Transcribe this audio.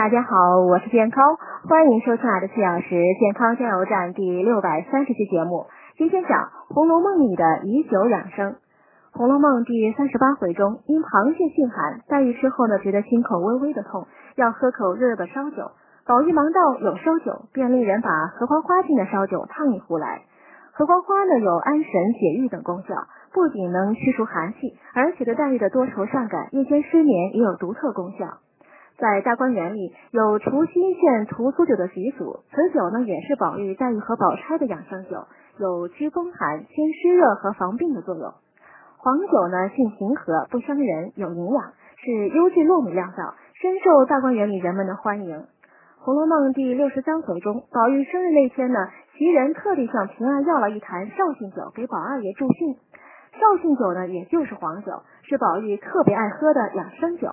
大家好，我是健康，欢迎收听二十四小时健康加油站第六百三十期节目。今天讲《红楼梦》里的以酒养生。《红楼梦》第三十八回中，因螃蟹性寒，黛玉吃后呢，觉得心口微微的痛，要喝口热热的烧酒。宝玉忙道有烧酒，便令人把荷花花浸的烧酒烫一壶来。荷花花呢，有安神解郁等功效，不仅能驱除寒气，而且对黛玉的多愁善感、夜间失眠也有独特功效。在大观园里有除心眩、涂苏酒的习俗，此酒呢也是宝玉、黛玉和宝钗的养生酒，有驱风寒、清湿热和防病的作用。黄酒呢性平和，不伤人，有营养，是优质糯米酿造，深受大观园里人们的欢迎。《红楼梦》第六十三回中，宝玉生日那天呢，袭人特地向平儿要了一坛绍兴酒给宝二爷助兴。绍兴酒呢，也就是黄酒，是宝玉特别爱喝的养生酒。